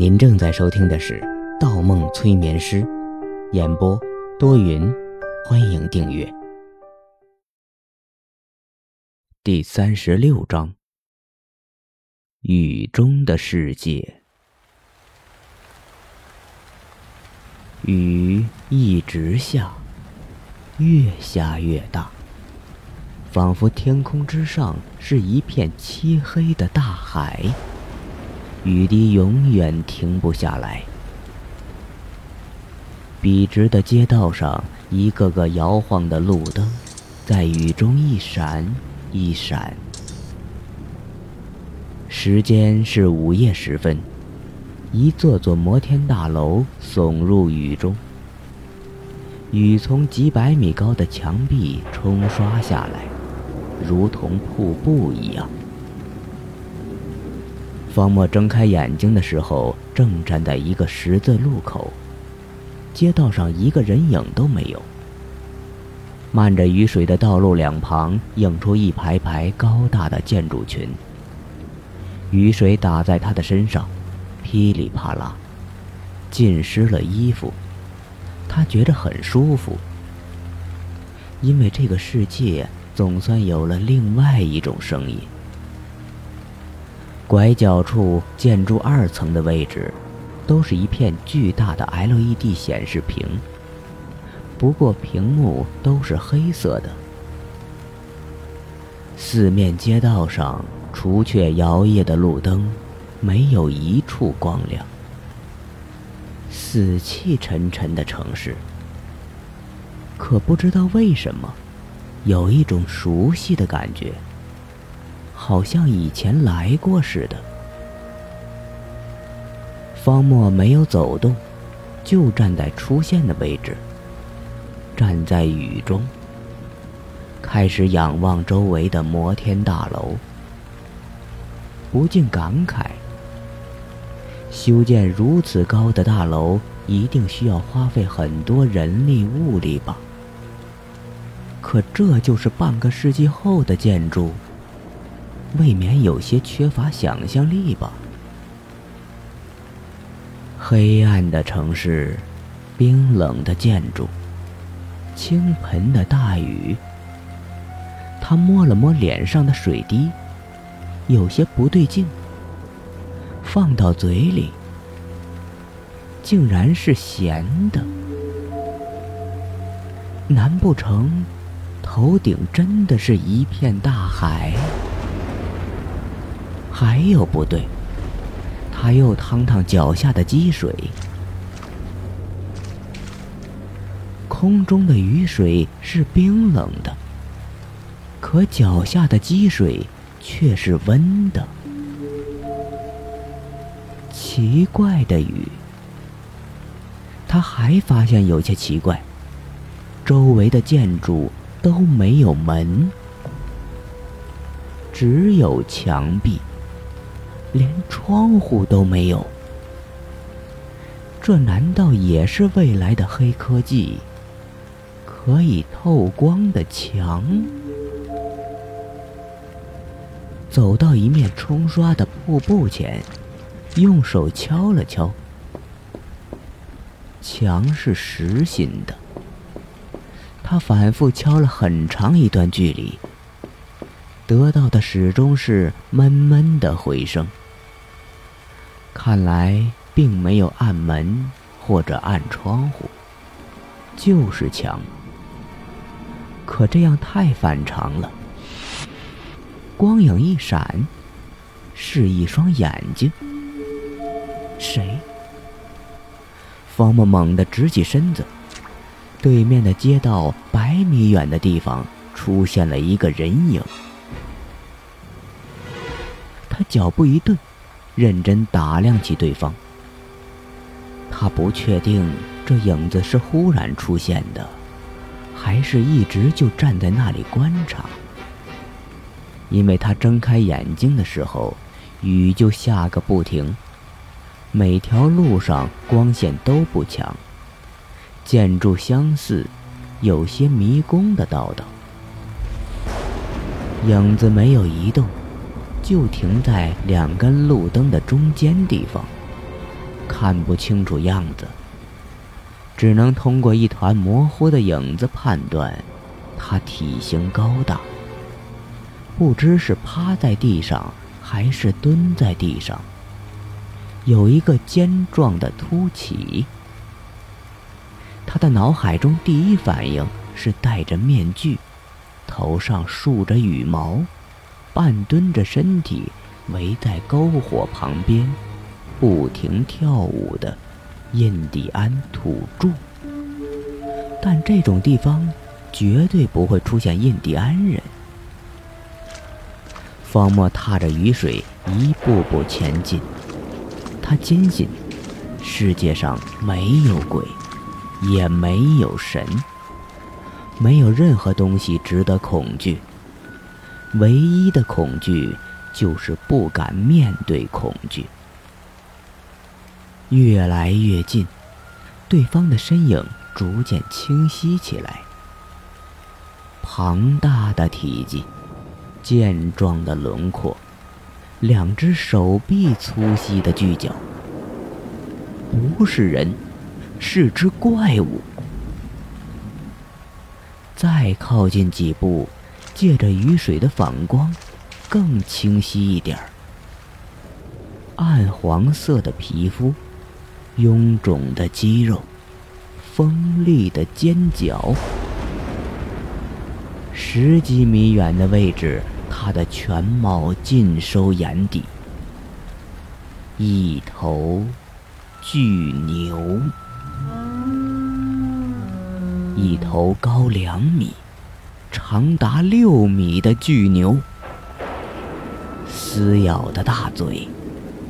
您正在收听的是《盗梦催眠师》，演播多云，欢迎订阅。第三十六章：雨中的世界。雨一直下，越下越大，仿佛天空之上是一片漆黑的大海。雨滴永远停不下来。笔直的街道上，一个个摇晃的路灯，在雨中一闪一闪。时间是午夜时分，一座座摩天大楼耸入雨中，雨从几百米高的墙壁冲刷下来，如同瀑布一样。方墨睁开眼睛的时候，正站在一个十字路口，街道上一个人影都没有。漫着雨水的道路两旁映出一排排高大的建筑群，雨水打在他的身上，噼里啪啦，浸湿了衣服。他觉得很舒服，因为这个世界总算有了另外一种声音。拐角处建筑二层的位置，都是一片巨大的 LED 显示屏。不过屏幕都是黑色的。四面街道上，除却摇曳的路灯，没有一处光亮。死气沉沉的城市。可不知道为什么，有一种熟悉的感觉。好像以前来过似的。方墨没有走动，就站在出现的位置，站在雨中，开始仰望周围的摩天大楼，不禁感慨：修建如此高的大楼，一定需要花费很多人力物力吧？可这就是半个世纪后的建筑。未免有些缺乏想象力吧。黑暗的城市，冰冷的建筑，倾盆的大雨。他摸了摸脸上的水滴，有些不对劲。放到嘴里，竟然是咸的。难不成，头顶真的是一片大海？还有不对，他又趟趟脚下的积水。空中的雨水是冰冷的，可脚下的积水却是温的。奇怪的雨。他还发现有些奇怪，周围的建筑都没有门，只有墙壁。连窗户都没有，这难道也是未来的黑科技？可以透光的墙？走到一面冲刷的瀑布前，用手敲了敲，墙是实心的。他反复敲了很长一段距离，得到的始终是闷闷的回声。看来并没有暗门或者暗窗户，就是墙。可这样太反常了。光影一闪，是一双眼睛。谁？方木猛地直起身子，对面的街道百米远的地方出现了一个人影。他脚步一顿。认真打量起对方，他不确定这影子是忽然出现的，还是一直就站在那里观察。因为他睁开眼睛的时候，雨就下个不停，每条路上光线都不强，建筑相似，有些迷宫的道道，影子没有移动。就停在两根路灯的中间地方，看不清楚样子，只能通过一团模糊的影子判断，他体型高大，不知是趴在地上还是蹲在地上，有一个尖状的凸起。他的脑海中第一反应是戴着面具，头上竖着羽毛，半蹲着身体围在篝火旁边。不停跳舞的印第安土著，但这种地方绝对不会出现印第安人。方墨踏着雨水一步步前进，他坚信世界上没有鬼，也没有神，没有任何东西值得恐惧。唯一的恐惧就是不敢面对恐惧。越来越近，对方的身影逐渐清晰起来。庞大的体积，健壮的轮廓，两只手臂粗细的巨脚，不是人，是只怪物。再靠近几步，借着雨水的反光，更清晰一点儿。暗黄色的皮肤。臃肿的肌肉，锋利的尖角，十几米远的位置，他的全貌尽收眼底。一头巨牛，一头高两米、长达六米的巨牛，撕咬的大嘴，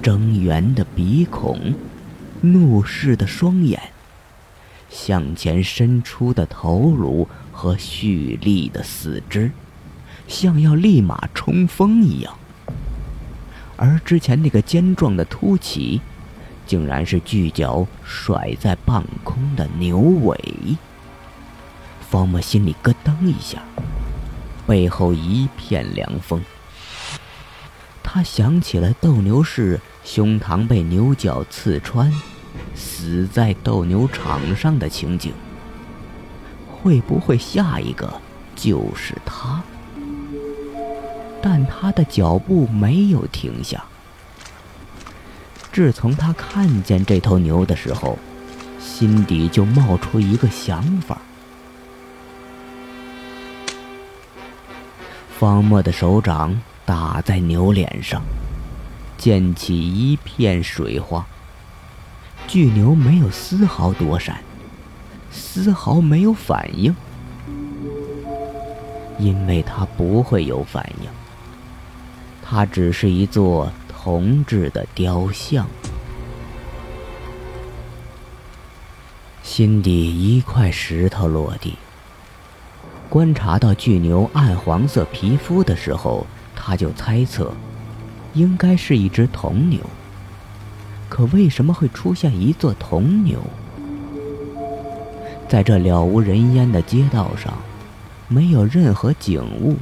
睁圆的鼻孔。怒视的双眼，向前伸出的头颅和蓄力的四肢，像要立马冲锋一样。而之前那个尖壮的凸起，竟然是巨脚甩在半空的牛尾。方墨心里咯噔一下，背后一片凉风。他想起了斗牛士胸膛被牛角刺穿。死在斗牛场上的情景，会不会下一个就是他？但他的脚步没有停下。自从他看见这头牛的时候，心底就冒出一个想法。方墨的手掌打在牛脸上，溅起一片水花。巨牛没有丝毫躲闪，丝毫没有反应，因为它不会有反应。它只是一座铜制的雕像。心底一块石头落地。观察到巨牛暗黄色皮肤的时候，他就猜测，应该是一只铜牛。可为什么会出现一座铜牛？在这了无人烟的街道上，没有任何景物，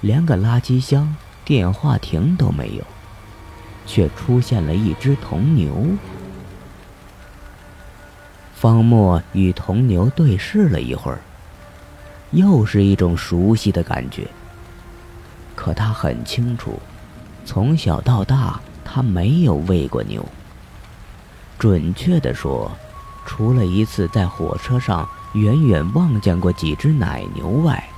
连个垃圾箱、电话亭都没有，却出现了一只铜牛。方墨与铜牛对视了一会儿，又是一种熟悉的感觉。可他很清楚，从小到大他没有喂过牛。准确的说，除了一次在火车上远远望见过几只奶牛外，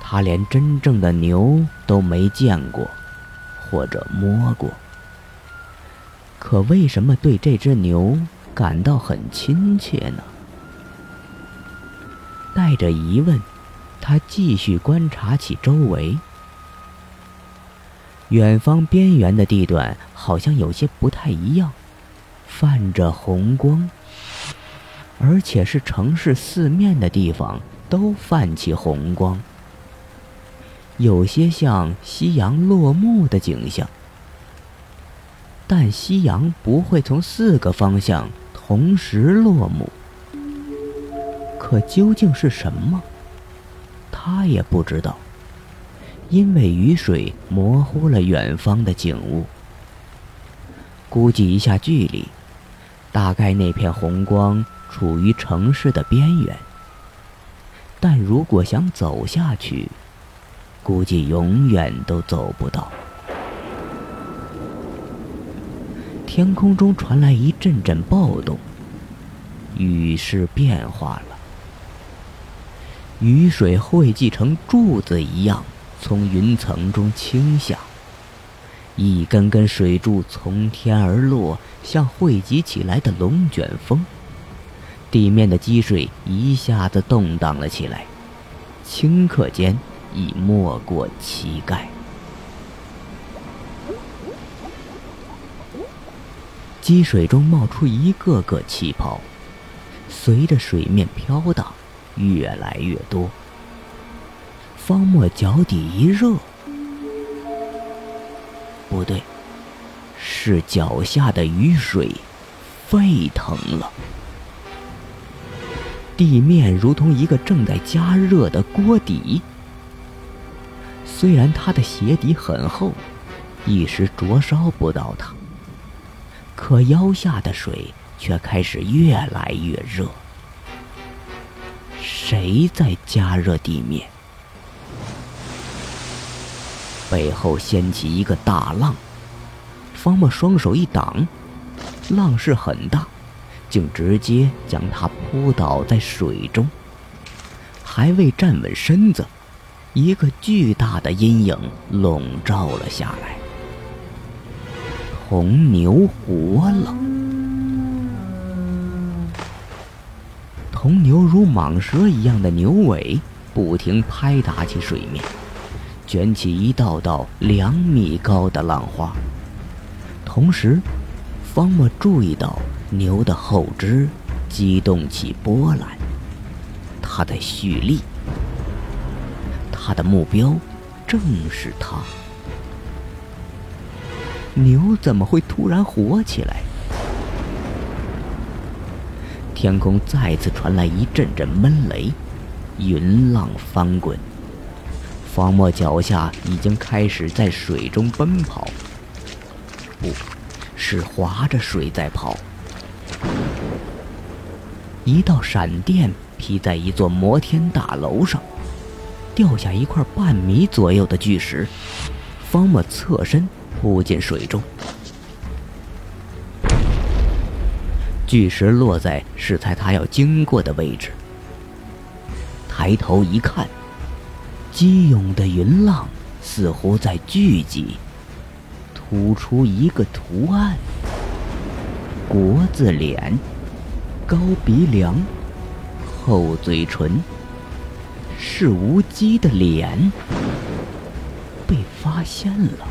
他连真正的牛都没见过，或者摸过。可为什么对这只牛感到很亲切呢？带着疑问，他继续观察起周围。远方边缘的地段好像有些不太一样。泛着红光，而且是城市四面的地方都泛起红光，有些像夕阳落幕的景象。但夕阳不会从四个方向同时落幕，可究竟是什么，他也不知道，因为雨水模糊了远方的景物。估计一下距离。大概那片红光处于城市的边缘，但如果想走下去，估计永远都走不到。天空中传来一阵阵暴动，雨势变化了，雨水汇集成柱子一样从云层中倾下，一根根水柱从天而落，像汇集起来的龙卷风。地面的积水一下子动荡了起来，顷刻间已没过膝盖。积水中冒出一个个气泡，随着水面飘荡，越来越多。方墨脚底一热，不对，是脚下的雨水沸腾了。地面如同一个正在加热的锅底，虽然他的鞋底很厚，一时灼烧不到他。可腰下的水却开始越来越热。谁在加热地面？背后掀起一个大浪，方墨双手一挡，浪势很大，竟直接将他扑倒在水中。还未站稳身子，一个巨大的阴影笼罩了下来。红牛活了，铜牛如蟒蛇一样的牛尾不停拍打起水面，卷起一道道两米高的浪花。同时，方墨注意到牛的后肢激动起波澜，它在蓄力，它的目标正是他。牛怎么会突然活起来？天空再次传来一阵阵闷雷，云浪翻滚。方墨脚下已经开始在水中奔跑，不是划着水在跑。一道闪电劈在一座摩天大楼上，掉下一块半米左右的巨石。方墨侧身。扑进水中，巨石落在适才他要经过的位置。抬头一看，激涌的云浪似乎在聚集，突出一个图案：国字脸，高鼻梁，厚嘴唇，是无机的脸。被发现了。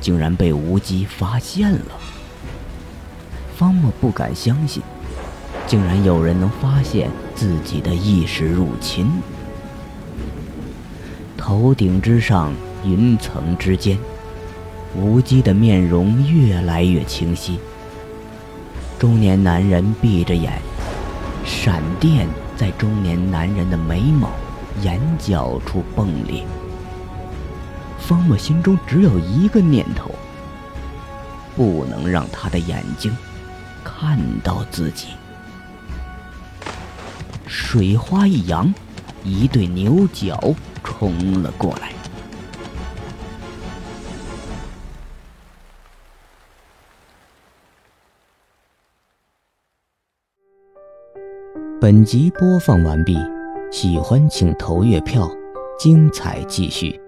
竟然被无机发现了，方墨不敢相信，竟然有人能发现自己的意识入侵。头顶之上，云层之间，无机的面容越来越清晰。中年男人闭着眼，闪电在中年男人的眉毛、眼角处迸裂。方墨心中只有一个念头：不能让他的眼睛看到自己。水花一扬，一对牛角冲了过来。本集播放完毕，喜欢请投月票，精彩继续。